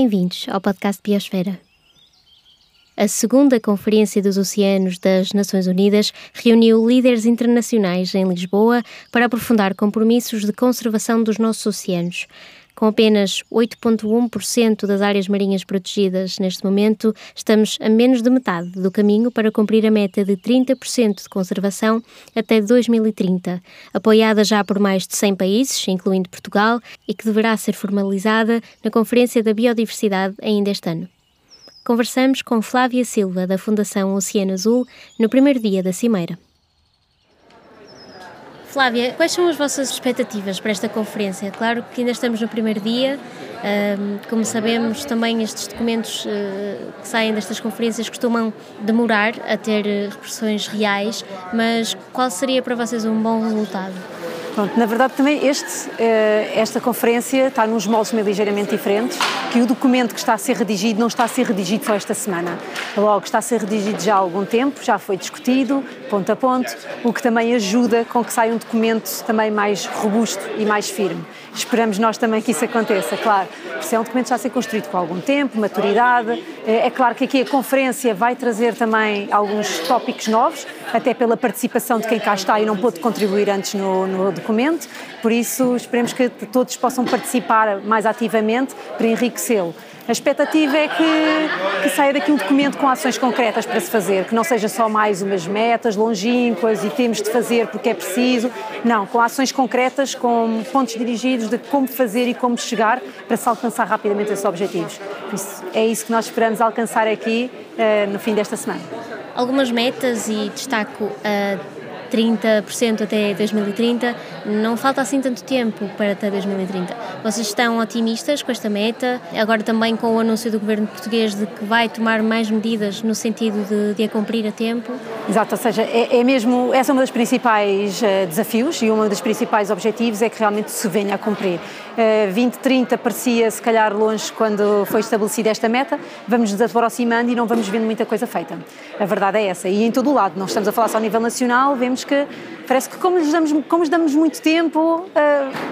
Bem-vindos ao podcast Biosfera. A segunda Conferência dos Oceanos das Nações Unidas reuniu líderes internacionais em Lisboa para aprofundar compromissos de conservação dos nossos oceanos. Com apenas 8,1% das áreas marinhas protegidas neste momento, estamos a menos de metade do caminho para cumprir a meta de 30% de conservação até 2030, apoiada já por mais de 100 países, incluindo Portugal, e que deverá ser formalizada na Conferência da Biodiversidade ainda este ano. Conversamos com Flávia Silva, da Fundação Oceano Azul, no primeiro dia da Cimeira. Flávia, quais são as vossas expectativas para esta conferência? Claro que ainda estamos no primeiro dia, como sabemos, também estes documentos eh, que saem destas conferências costumam demorar a ter repercussões reais, mas qual seria para vocês um bom resultado? Pronto, na verdade também este, eh, esta conferência está nos moldes meio ligeiramente diferentes, que o documento que está a ser redigido não está a ser redigido só esta semana. Logo, está a ser redigido já há algum tempo, já foi discutido, ponto a ponto, o que também ajuda com que saia um documento também mais robusto e mais firme. Esperamos nós também que isso aconteça, claro. Porque é um documento que está a ser construído com algum tempo, maturidade. É, é claro que aqui a conferência vai trazer também alguns tópicos novos, até pela participação de quem cá está e não pôde contribuir antes no, no documento. Por isso, esperemos que todos possam participar mais ativamente para enriquecê-lo. A expectativa é que, que, saia daqui um documento com ações concretas para se fazer, que não seja só mais umas metas longínquas e temos de fazer porque é preciso. Não, com ações concretas, com pontos dirigidos de como fazer e como chegar para se alcançar rapidamente esses objetivos. Isso, é isso que nós esperamos alcançar aqui uh, no fim desta semana. Algumas metas e destaco a uh 30% até 2030, não falta assim tanto tempo para até 2030. Vocês estão otimistas com esta meta? Agora também com o anúncio do governo português de que vai tomar mais medidas no sentido de, de a cumprir a tempo? Exato, ou seja, é, é mesmo, essa é uma das principais uh, desafios e um dos principais objetivos é que realmente se venha a cumprir. Uh, 2030 parecia se calhar longe quando foi estabelecida esta meta, vamos nos aproximando e não vamos vendo muita coisa feita. A verdade é essa, e em todo o lado, não estamos a falar só a nível nacional, vemos que parece que como lhes damos, como lhes damos muito tempo, uh,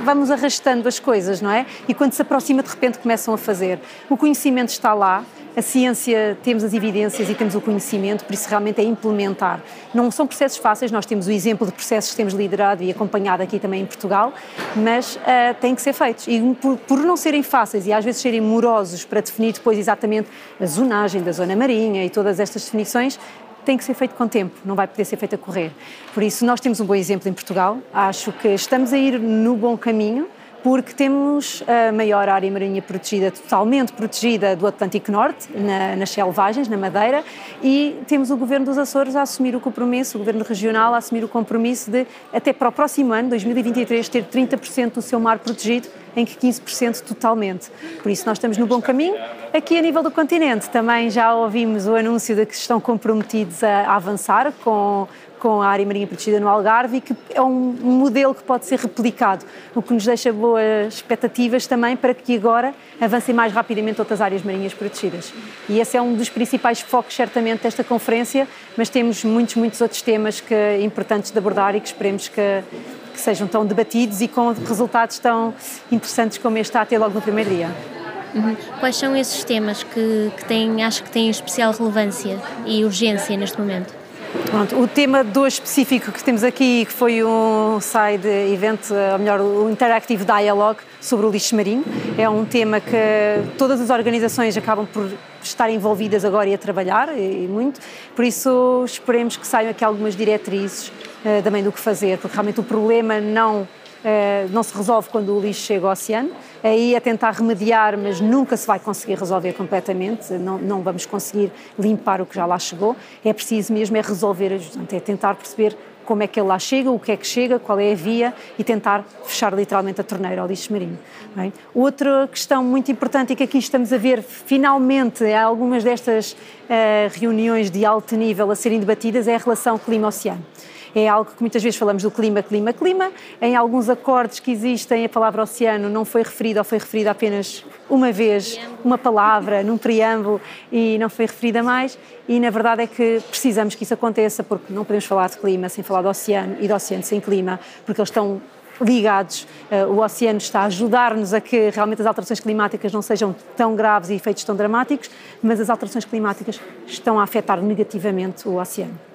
vamos arrastando as coisas, não é? E quando se aproxima, de repente começam a fazer. O conhecimento está lá, a ciência, temos as evidências e temos o conhecimento, por isso realmente é implementar. Não são processos fáceis, nós temos o exemplo de processos que temos liderado e acompanhado aqui também em Portugal, mas uh, têm que ser feitos. E por, por, não serem fáceis e às vezes serem morosos para definir depois exatamente a zonagem da zona marinha e todas estas definições, tem que ser feito com tempo, não vai poder ser feito a correr. Por isso, nós temos um bom exemplo em Portugal, acho que estamos a ir no bom caminho, porque temos a maior área marinha protegida, totalmente protegida do Atlântico Norte, na, nas selvagens, na Madeira, e temos o Governo dos Açores a assumir o compromisso, o Governo Regional a assumir o compromisso de, até para o próximo ano, 2023, ter 30% do seu mar protegido, em que 15% totalmente. Por isso, nós estamos no bom caminho. Aqui, a nível do continente, também já ouvimos o anúncio de que estão comprometidos a, a avançar com com a área marinha protegida no Algarve e que é um modelo que pode ser replicado, o que nos deixa boas expectativas também para que agora avancem mais rapidamente outras áreas marinhas protegidas. E esse é um dos principais focos, certamente, desta conferência, mas temos muitos, muitos outros temas que, importantes de abordar e que esperemos que, que sejam tão debatidos e com resultados tão interessantes como este está logo no primeiro dia. Uhum. Quais são esses temas que, que têm, acho que têm especial relevância e urgência neste momento? Pronto, o tema do específico que temos aqui, que foi um side event, ou melhor, o Interactive Dialogue sobre o lixo marinho, é um tema que todas as organizações acabam por estar envolvidas agora e a trabalhar, e muito, por isso esperemos que saiam aqui algumas diretrizes uh, também do que fazer, porque realmente o problema não eh, não se resolve quando o lixo chega ao oceano, aí é tentar remediar, mas nunca se vai conseguir resolver completamente, não, não vamos conseguir limpar o que já lá chegou, é preciso mesmo é resolver, é tentar perceber como é que ele lá chega, o que é que chega, qual é a via e tentar fechar literalmente a torneira ao lixo marinho. Bem, outra questão muito importante e que aqui estamos a ver finalmente algumas destas uh, reuniões de alto nível a serem debatidas é a relação clima-oceano é algo que muitas vezes falamos do clima, clima, clima. Em alguns acordos que existem, a palavra oceano não foi referida ou foi referida apenas uma vez, uma palavra, num preâmbulo e não foi referida mais. E na verdade é que precisamos que isso aconteça, porque não podemos falar de clima sem falar do oceano e do oceano sem clima, porque eles estão ligados. O oceano está a ajudar-nos a que realmente as alterações climáticas não sejam tão graves e efeitos tão dramáticos, mas as alterações climáticas estão a afetar negativamente o oceano.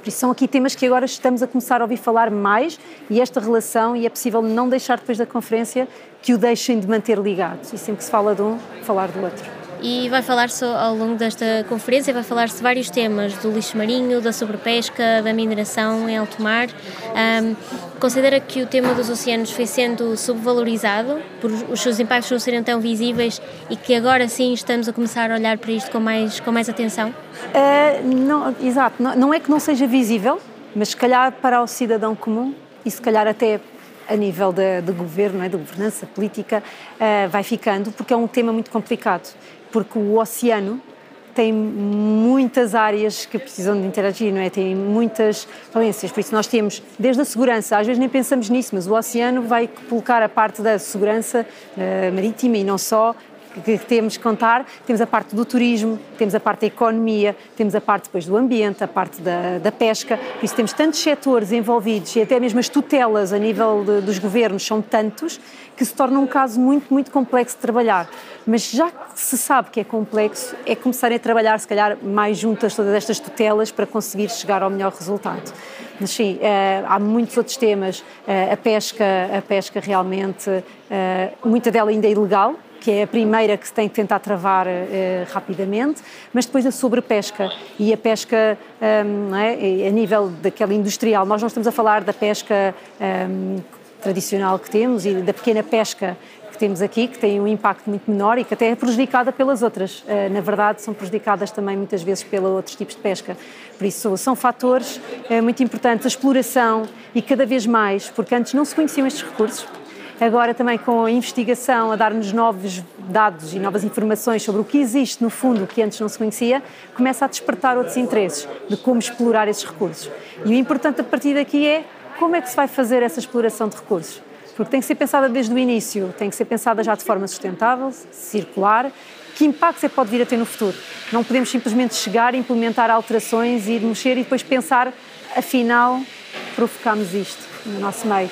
Por isso são aqui temas que agora estamos a começar a ouvir falar mais e esta relação, e é possível não deixar depois da conferência que o deixem de manter ligado. E sempre que se fala de um, falar do outro e vai falar-se ao longo desta conferência, vai falar-se vários temas, do lixo marinho, da sobrepesca, da mineração em alto mar. Um, considera que o tema dos oceanos foi sendo subvalorizado por os seus impactos não serem tão visíveis e que agora sim estamos a começar a olhar para isto com mais, com mais atenção? Uh, não, exato, não, não é que não seja visível, mas se calhar para o cidadão comum e se calhar até a nível de, de governo, é, de governança política, uh, vai ficando, porque é um tema muito complicado porque o oceano tem muitas áreas que precisam de interagir, não é? Tem muitas valências, por isso nós temos desde a segurança, às vezes nem pensamos nisso, mas o oceano vai colocar a parte da segurança uh, marítima e não só, que temos que contar, temos a parte do turismo, temos a parte da economia, temos a parte depois do ambiente, a parte da, da pesca, por isso temos tantos setores envolvidos e até mesmo as tutelas a nível de, dos governos são tantos que se torna um caso muito, muito complexo de trabalhar. Mas já que se sabe que é complexo, é começarem a trabalhar, se calhar, mais juntas todas estas tutelas para conseguir chegar ao melhor resultado. Mas sim, eh, há muitos outros temas. Eh, a pesca, a pesca realmente, eh, muita dela ainda é ilegal, que é a primeira que se tem que tentar travar rapidamente, mas depois a sobrepesca e a pesca um, é? a nível daquela industrial. Nós não estamos a falar da pesca um, tradicional que temos e da pequena pesca que temos aqui, que tem um impacto muito menor e que até é prejudicada pelas outras. Eh, na verdade, são prejudicadas também muitas vezes pelos outros tipos de pesca. Por isso, são fatores eh, muito importantes. A exploração e cada vez mais, porque antes não se conheciam estes recursos, agora também com a investigação a dar-nos novos dados e novas informações sobre o que existe no fundo que antes não se conhecia, começa a despertar outros interesses de como explorar esses recursos. E o importante a partir daqui é como é que se vai fazer essa exploração de recursos? Porque tem que ser pensada desde o início, tem que ser pensada já de forma sustentável, circular. Que impacto é que pode vir a ter no futuro? Não podemos simplesmente chegar, implementar alterações e mexer e depois pensar, afinal, provocamos isto no nosso meio.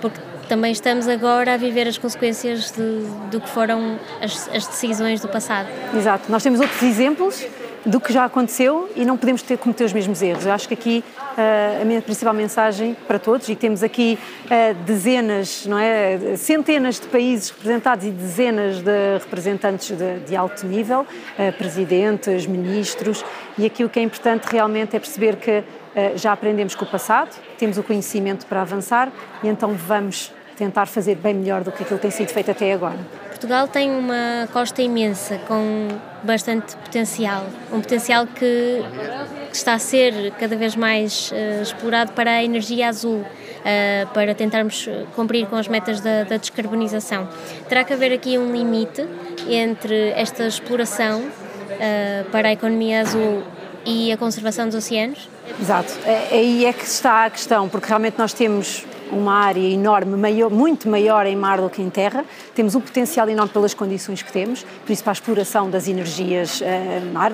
Porque também estamos agora a viver as consequências de, do que foram as, as decisões do passado. Exato. Nós temos outros exemplos do que já aconteceu e não podemos ter, cometer os mesmos erros. Acho que aqui uh, a minha principal mensagem para todos, e temos aqui uh, dezenas, não é, centenas de países representados e dezenas de representantes de, de alto nível, uh, presidentes, ministros, e aqui o que é importante realmente é perceber que já aprendemos com o passado, temos o conhecimento para avançar e então vamos tentar fazer bem melhor do que aquilo que tem sido feito até agora. Portugal tem uma costa imensa, com bastante potencial. Um potencial que está a ser cada vez mais uh, explorado para a energia azul, uh, para tentarmos cumprir com as metas da, da, descarbonização. Terá que haver aqui um limite entre esta exploração uh, para a economia azul e a conservação dos oceanos? Exato, é, aí é que está a questão, porque realmente nós temos uma área enorme, maior, muito maior em mar do que em terra. Temos um potencial enorme pelas condições que temos, por isso para a exploração das energias uh, mar,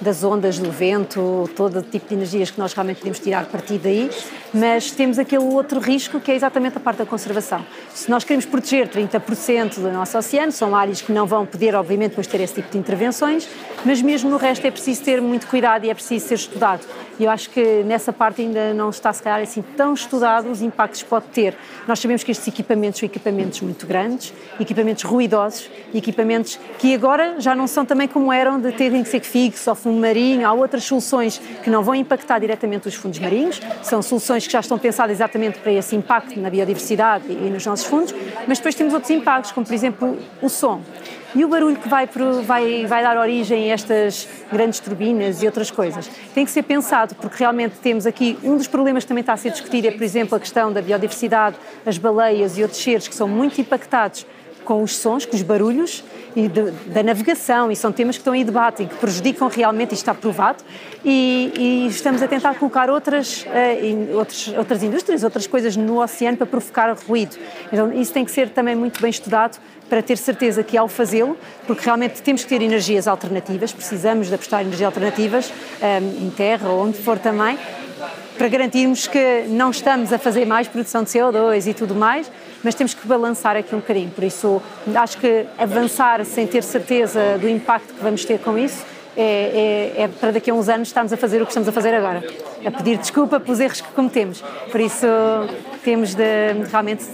das ondas, do vento, todo tipo de energias que nós realmente podemos tirar a partir daí, mas temos aquele outro risco que é exatamente a parte da conservação. Se nós queremos proteger 30% do nosso oceano, são áreas que não vão poder, obviamente, depois ter esse tipo de intervenções, mas mesmo no resto é preciso ter muito cuidado e é preciso ser estudado. E eu acho que nessa parte ainda não está, se calhar, assim tão estudado os impactos que pode ter. Nós sabemos que estes equipamentos são equipamentos muito grandes, equipamentos ruidosos, equipamentos que agora já não são também como eram de terem que ser fixos ao fundo marinho. Há outras soluções que não vão impactar diretamente os fundos marinhos, são soluções que já estão pensadas exatamente para esse impacto na biodiversidade e nos nossos fundos, mas depois temos outros impactos, como por exemplo o som. E o barulho que vai, vai, vai dar origem a estas grandes turbinas e outras coisas. Tem que ser pensado, porque realmente temos aqui um dos problemas que também está a ser discutido é, por exemplo, a questão da biodiversidade, as baleias e outros seres que são muito impactados com os sons, com os barulhos e de, da navegação, e são temas que estão em debate e que prejudicam realmente, isto está provado, e, e estamos a tentar colocar outras, uh, outros, outras indústrias, outras coisas no oceano para provocar ruído. Então, isso tem que ser também muito bem estudado para ter certeza que ao fazê-lo, porque realmente temos que ter energias alternativas, precisamos de apostar em energias alternativas, um, em terra ou onde for também, para garantirmos que não estamos a fazer mais produção de CO2 e tudo mais, mas temos que balançar aqui um bocadinho. Por isso, acho que avançar sem ter certeza do impacto que vamos ter com isso é, é, é, para daqui a uns anos estarmos a fazer o que estamos a fazer agora, a pedir desculpa pelos erros que cometemos. Por isso, temos de realmente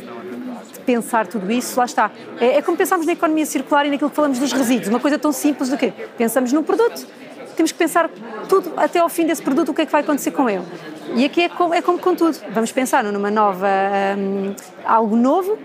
pensar tudo isso, lá está. É, é como pensarmos na economia circular e naquilo que falamos dos resíduos, uma coisa tão simples do que pensamos num produto, temos que pensar tudo até ao fim desse produto, o que é que vai acontecer com ele. E aqui é como, é como com tudo, vamos pensar numa nova, um, algo novo,